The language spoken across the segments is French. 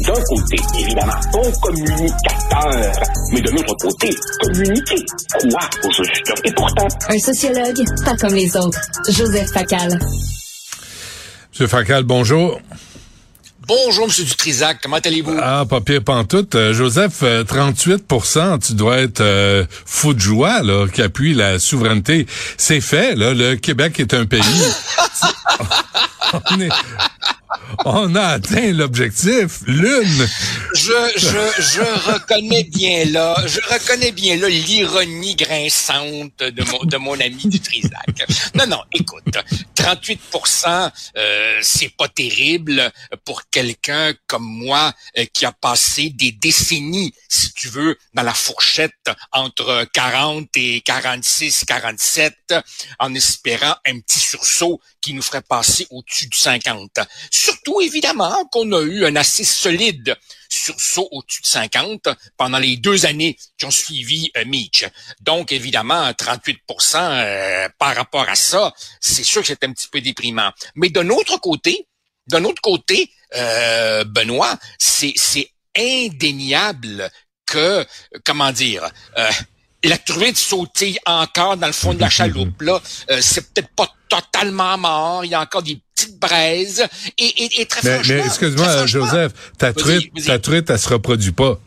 d'un côté, évidemment, bon communicateur, mais de l'autre côté, communiquer. Quoi, au juste? Et pourtant... Un sociologue, pas comme les autres. Joseph Facal. Monsieur Facal, bonjour. Bonjour, M. Dutrisac. Comment allez-vous? Ah, pas pire pantoute. Euh, Joseph, euh, 38% tu dois être euh, fou de joie, là, qui appuie la souveraineté. C'est fait, là. Le Québec est un pays. on, est- on a atteint l'objectif. Lune. Je, je, je reconnais bien là, je reconnais bien là l'ironie grinçante de mon, de mon ami Dutrisac. Non, non, écoute, 38% euh, c'est pas terrible pour quelqu'un comme moi euh, qui a passé des décennies, si tu veux, dans la fourchette entre 40 et 46, 47, en espérant un petit sursaut qui nous ferait passer au-dessus du 50. Surtout, évidemment, qu'on a eu un assez solide sursaut au-dessus de 50 pendant les deux années qui ont suivi euh, Mitch. Donc, évidemment, 38% euh, par rapport à ça, c'est sûr que c'est un petit peu déprimant. Mais d'un autre côté, d'un autre côté, euh, Benoît, c'est indéniable que, comment dire, euh, la truite sautille encore dans le fond de la chaloupe. Là, Euh, c'est peut-être pas totalement mort. Il y a encore des petites braises. Et, et, et très Mais, franchement, mais excuse-moi, Joseph, ta truite, ta truite, elle se reproduit pas.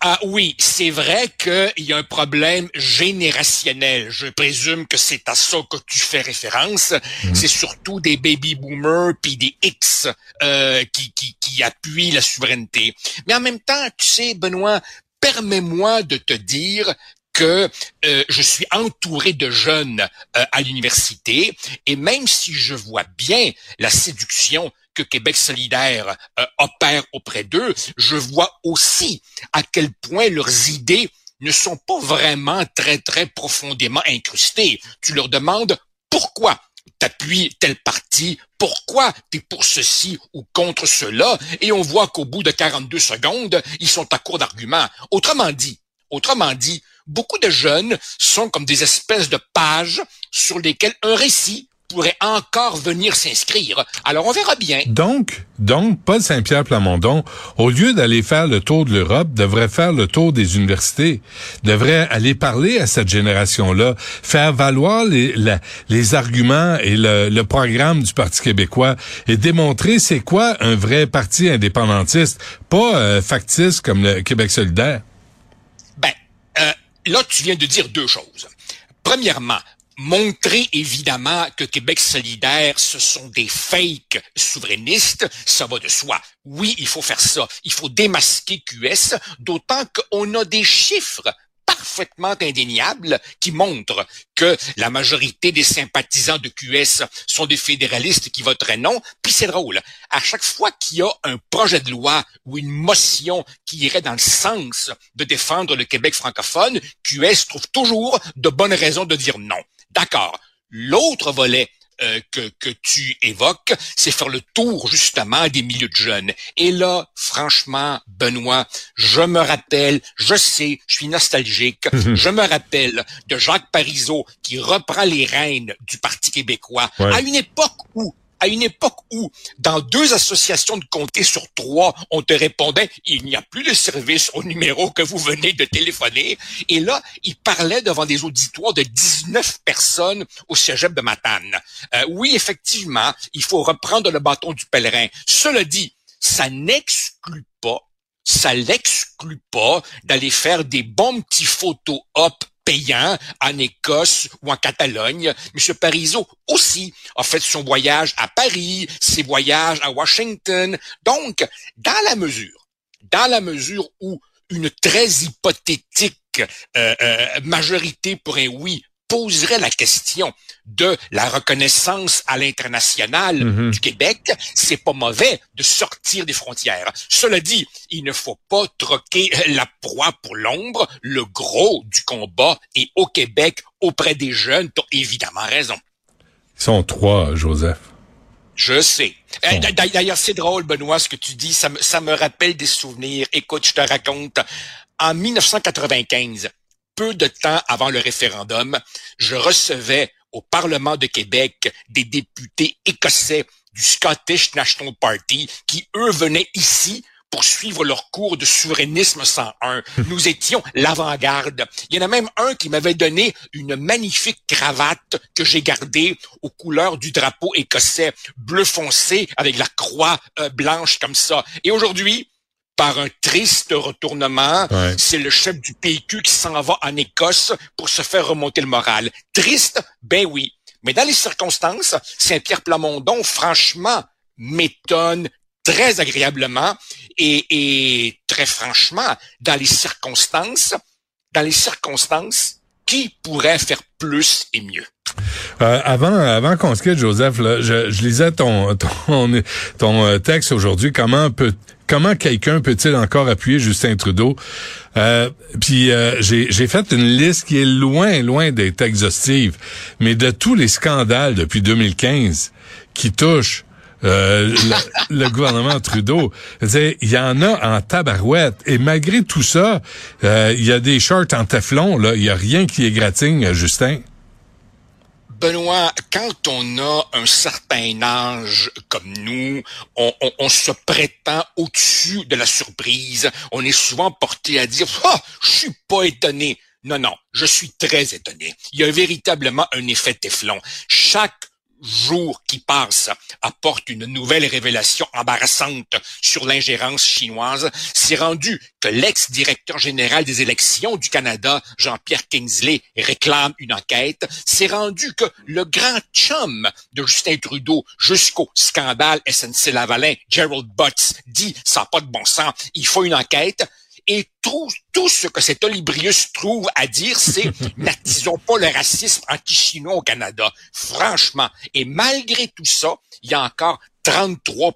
Ah oui, c'est vrai qu'il y a un problème générationnel. Je présume que c'est à ça que tu fais référence. C'est surtout des baby boomers puis des X euh, qui, qui, qui appuient la souveraineté. Mais en même temps, tu sais, Benoît, permets-moi de te dire que euh, je suis entouré de jeunes euh, à l'université et même si je vois bien la séduction que Québec solidaire euh, opère auprès d'eux, je vois aussi à quel point leurs idées ne sont pas vraiment très, très profondément incrustées. Tu leur demandes pourquoi t'appuies tel parti, pourquoi t'es pour ceci ou contre cela, et on voit qu'au bout de 42 secondes, ils sont à court d'arguments. Autrement dit, autrement dit, beaucoup de jeunes sont comme des espèces de pages sur lesquelles un récit pourrait encore venir s'inscrire. Alors on verra bien. Donc, donc, Paul Saint-Pierre Plamondon, au lieu d'aller faire le tour de l'Europe, devrait faire le tour des universités, devrait aller parler à cette génération-là, faire valoir les, la- les arguments et le, le programme du Parti québécois et démontrer c'est quoi un vrai parti indépendantiste, pas euh, factice comme le Québec solidaire. Ben, euh, là, tu viens de dire deux choses. Premièrement, montrer évidemment que Québec solidaire, ce sont des fakes souverainistes, ça va de soi. Oui, il faut faire ça. Il faut démasquer QS, d'autant qu'on a des chiffres parfaitement indéniables qui montrent que la majorité des sympathisants de QS sont des fédéralistes qui voteraient non. Puis c'est drôle, à chaque fois qu'il y a un projet de loi ou une motion qui irait dans le sens de défendre le Québec francophone, QS trouve toujours de bonnes raisons de dire non. D'accord. L'autre volet euh, que, que tu évoques, c'est faire le tour justement des milieux de jeunes. Et là, franchement, Benoît, je me rappelle, je sais, je suis nostalgique, je me rappelle de Jacques Parizeau qui reprend les rênes du Parti québécois Ouais. à une époque où à une époque où, dans deux associations de comté sur trois, on te répondait il n'y a plus de service au numéro que vous venez de téléphoner. Et là, il parlait devant des auditoires de 19 personnes au cégep de Matane. Euh, oui, effectivement, il faut reprendre le bâton du pèlerin. Cela dit, ça n'exclut pas ça l'exclut pas d'aller faire des bons petits photos op payant en Écosse ou en Catalogne. M. Parizeau aussi a fait son voyage à Paris, ses voyages à Washington. Donc, dans la mesure, dans la mesure où une très hypothétique euh, euh, majorité pour un oui poserait la question de la reconnaissance à l'international Mhm. du Québec, c'est pas mauvais de sortir des frontières. Cela dit, il ne faut pas troquer la proie pour l'ombre. Le gros du combat est au Québec auprès des jeunes. Tu as évidemment raison. Ils sont trois, Joseph. Je sais. Euh, Bon. D'ailleurs, c'est drôle, Benoît, ce que tu dis. Ça me, ça me rappelle des souvenirs. Écoute, je te raconte. En 1995, peu de temps avant le référendum, je recevais au Parlement de Québec des députés écossais du Scottish National Party qui, eux, venaient ici pour suivre leur cours de souverainisme 101. Nous étions l'avant-garde. Il y en a même un qui m'avait donné une magnifique cravate que j'ai gardée aux couleurs du drapeau écossais, bleu foncé avec la croix euh, blanche comme ça. Et aujourd'hui, par un triste retournement, Ouais. c'est le chef du PQ qui s'en va en Écosse pour se faire remonter le moral. Triste? Ben oui. Mais dans les circonstances, Saint-Pierre Plamondon, franchement, m'étonne très agréablement et, et très franchement, dans les circonstances, dans les circonstances, qui pourrait faire plus et mieux? Euh, avant, avant qu'on se quitte, Joseph, là, je, je lisais ton ton, ton euh, texte aujourd'hui. Comment peut comment quelqu'un peut-il encore appuyer Justin Trudeau? Euh, Puis euh, j'ai fait une liste qui est loin, loin d'être exhaustive, mais de tous les scandales depuis 2015 qui touchent euh, le, le gouvernement Trudeau. Il y en a en tabarouette. Et malgré tout ça, euh, il y a des shorts en teflon. Il y a rien qui égratigne, Justin. Benoît, quand on a un certain âge comme nous, on, se prétend au-dessus de la surprise. On est souvent porté à dire Ah, je suis pas étonné. Non, non, je suis très étonné. Il y a véritablement un effet Teflon. Chaque jour qui passe apporte une nouvelle révélation embarrassante sur l'ingérence chinoise. C'est rendu que l'ex-directeur général des élections du Canada, Jean-Pierre Kingsley, réclame une enquête. C'est rendu que le grand chum de Justin Trudeau jusqu'au scandale SNC Lavalin, Gerald Butts, dit ça pas de bon sens, il faut une enquête. Et tout, tout ce que cet Olibrius trouve à dire, c'est n'attisons pas le racisme anti-chinois au Canada. Franchement. Et malgré tout ça, il y a encore 33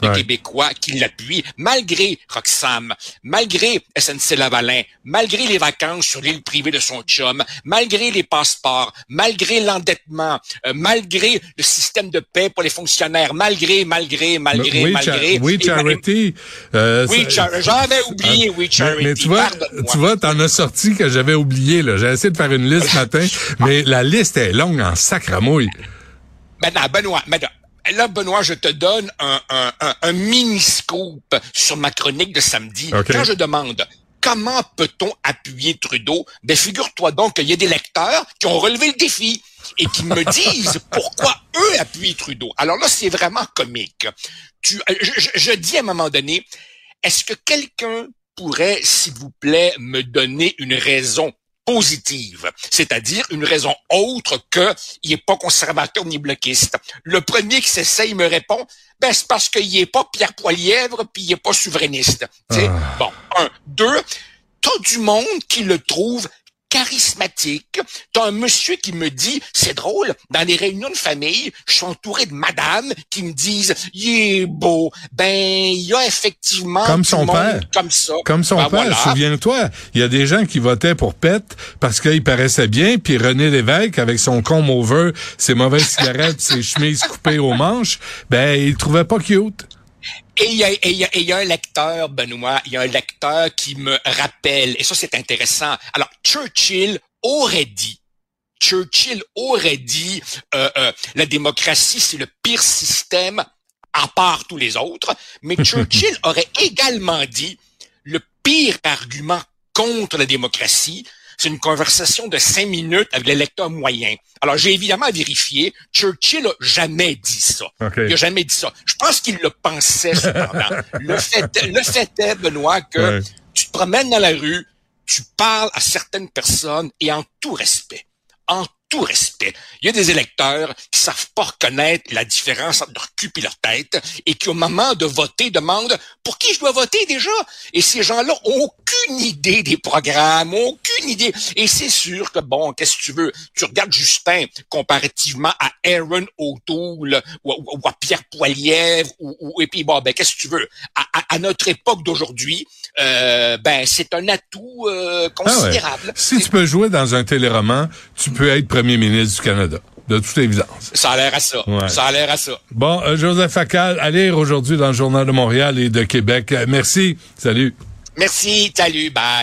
de Ouais. Québécois qui l'appuient, malgré Roxham, malgré SNC Lavalin, malgré les vacances sur l'île privée de son chum, malgré les passeports, malgré l'endettement, euh, malgré le système de paix pour les fonctionnaires, malgré, malgré, malgré, oui, malgré. Cha- oui, Charity. euh, oui, Char- j'avais oublié, oui, mais, Charity. mais tu vois, tu vois, t'en as sorti que j'avais oublié, là. J'ai essayé de faire une liste ce matin, mais la liste est longue en sacramouille. Maintenant, Benoît, maintenant, là, Benoît, je te donne un, un, un, un mini-scoop sur ma chronique de samedi. OK. Quand je demande comment peut-on appuyer Trudeau, ben figure-toi donc qu'il y a des lecteurs qui ont relevé le défi et qui me disent pourquoi eux appuient Trudeau. Alors là, c'est vraiment comique. Tu, euh, je, je- je dis à un moment donné, est-ce que quelqu'un pourrait, s'il vous plaît, me donner une raison? Positive, c'est-à-dire une raison autre que il est pas conservateur ni bloquiste. Le premier qui s'essaye me répond, ben c'est parce qu'il est pas Pierre Poilièvre puis il est pas souverainiste. Ah. Bon, un, deux, t'as du monde qui le trouve charismatique. T'as un monsieur qui me dit, c'est drôle, dans les réunions de famille, je suis entouré de madames qui me disent, il est beau. Ben, il y a effectivement Comme son père. comme ça. Comme son Ben, père, voilà. souviens-toi, il y a des gens qui votaient pour Pet parce qu'il paraissait bien, puis René Lévesque, avec son comb over, ses mauvaises cigarettes, ses chemises coupées aux manches, ben, il trouvait pas cute. Et il y, a, et il y a- et il y a un lecteur, Benoît, il y a un lecteur qui me rappelle, et ça c'est intéressant. Alors, Churchill aurait dit, Churchill aurait dit, euh, euh, la démocratie c'est le pire système à part tous les autres, mais Churchill aurait également dit, le pire argument contre la démocratie, c'est une conversation de cinq minutes avec le lecteur moyen. Alors, j'ai évidemment vérifié. Churchill a jamais dit ça. Il a jamais dit ça. Je pense qu'il le pensait cependant. le fait, le fait est, Benoît, que Ouais. tu te promènes dans la rue, tu parles à certaines personnes et en tout respect, en tout respect. Il y a des électeurs qui savent pas reconnaître la différence entre leur cul et leur tête et qui, au moment de voter, demandent pour qui je dois voter déjà. Et ces gens-là ont aucune idée des programmes, aucune idée. Et c'est sûr que, bon, qu'est-ce que tu veux? Tu regardes Justin comparativement à Aaron O'Toole ou, à Pierre Poilievre ou, et puis, bon, ben, qu'est-ce que tu veux? À, notre époque d'aujourd'hui, euh, ben, c'est un atout euh, ah considérable. Si tu peux jouer dans un téléroman, tu peux être premier ministre du Canada. De toute évidence. Ça a l'air à ça. Ça a l'air à ça. Bon, euh, Joseph Facal, à lire aujourd'hui dans le Journal de Montréal et de Québec. Euh, merci. Salut. Merci. Salut. Bye.